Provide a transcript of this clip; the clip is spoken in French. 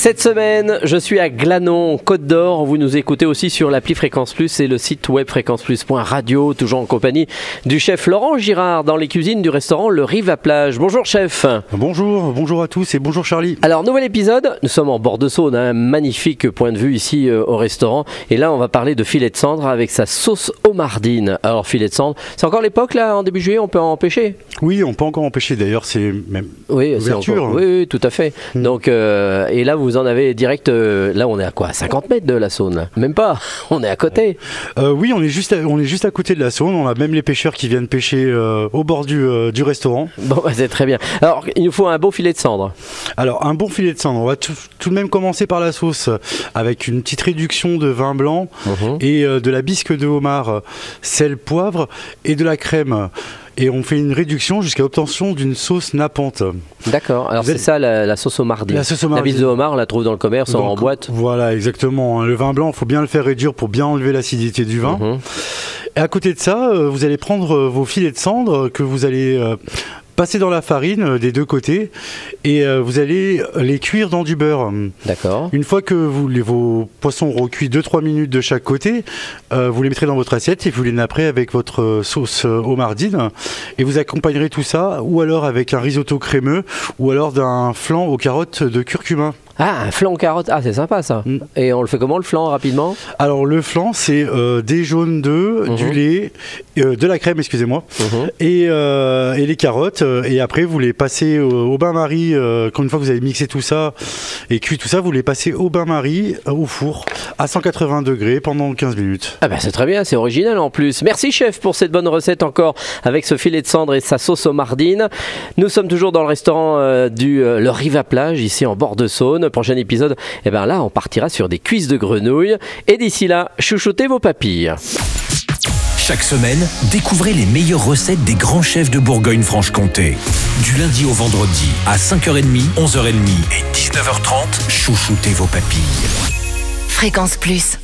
Cette semaine, je suis à Glanon, Côte d'Or. Vous nous écoutez aussi sur l'appli Fréquence Plus et le site web fréquenceplus.radio, toujours en compagnie du chef Laurent Girard dans les cuisines du restaurant Le Rive à Plage. Bonjour chef. Bonjour, bonjour à tous et bonjour Charlie. Alors, nouvel épisode, nous sommes en bord de Saône, un magnifique point de vue ici euh, au restaurant. Et là, on va parler de filet de cendre avec sa sauce homardine. Alors, filet de cendre, c'est encore l'époque là, en début juillet, on peut en pêcher Oui, on peut encore empêcher d'ailleurs, c'est même Oui, c'est encore- oui, oui, tout à fait. Mm. Donc, euh, et là, vous en avez direct. euh, là, on est à quoi 50 mètres de la Saône là Même pas. On est à côté. Euh, oui, on est, juste à, on est juste à côté de la Saône, on a même les pêcheurs qui viennent pêcher euh, au bord du, euh, du restaurant. Bon, bah, c'est très bien. Alors, il nous faut un beau filet de cendre. Alors, un bon filet de cendre, on va tout, tout de même commencer par la sauce euh, avec une petite réduction de vin blanc et euh, de la bisque de homard, euh, sel, poivre et de la crème. Et on fait une réduction jusqu'à obtention d'une sauce nappante. D'accord. Alors, c'est êtes- ça la, la sauce homardine. La sauce La homardine. bise de homard, on la trouve dans le commerce en boîte. Voilà, exactement. Le vin blanc, il faut bien le faire réduire pour bien enlever l'acidité du vin. Mhm. Et à côté de ça, euh, vous allez prendre euh, vos filets de cendre euh, que vous allez passer dans la farine euh, des deux côtés et euh, vous allez les cuire dans du beurre. D'accord. Une fois que vous, les, vos poissons auront cuit 2-3 minutes de chaque côté, euh, vous les mettrez dans votre assiette et vous les napperez avec votre sauce homardine et vous accompagnerez tout ça ou alors avec un risotto crémeux ou alors d'un flan aux carottes de curcuma. Ah, un flan carotte. Ah, c'est sympa ça. Mm. Et on le fait comment le flan rapidement? Alors le flan c'est euh, des jaunes d'œufs, Mhm. du lait, euh, de la crème excusez-moi Mhm. et, euh, et les carottes et après vous les passez au, au bain-marie quand une fois que vous avez mixé tout ça et cuit tout ça vous les passez au bain-marie au four à 180 degrés pendant 15 minutes. Ah bah c'est très bien, c'est original en plus. Merci chef pour cette bonne recette encore avec ce filet de cendre et sa sauce homardine. Nous sommes toujours dans le restaurant du Le Rive à Plage ici en bord de Saône. Prochain épisode, et ben là on partira sur des cuisses de grenouille et d'ici là, chouchoutez vos papilles. Chaque semaine, découvrez les meilleures recettes des grands chefs de Bourgogne-Franche-Comté. Du lundi au vendredi à 5h30, 11h30 et 19h30, chouchoutez vos papilles. Fréquence Plus.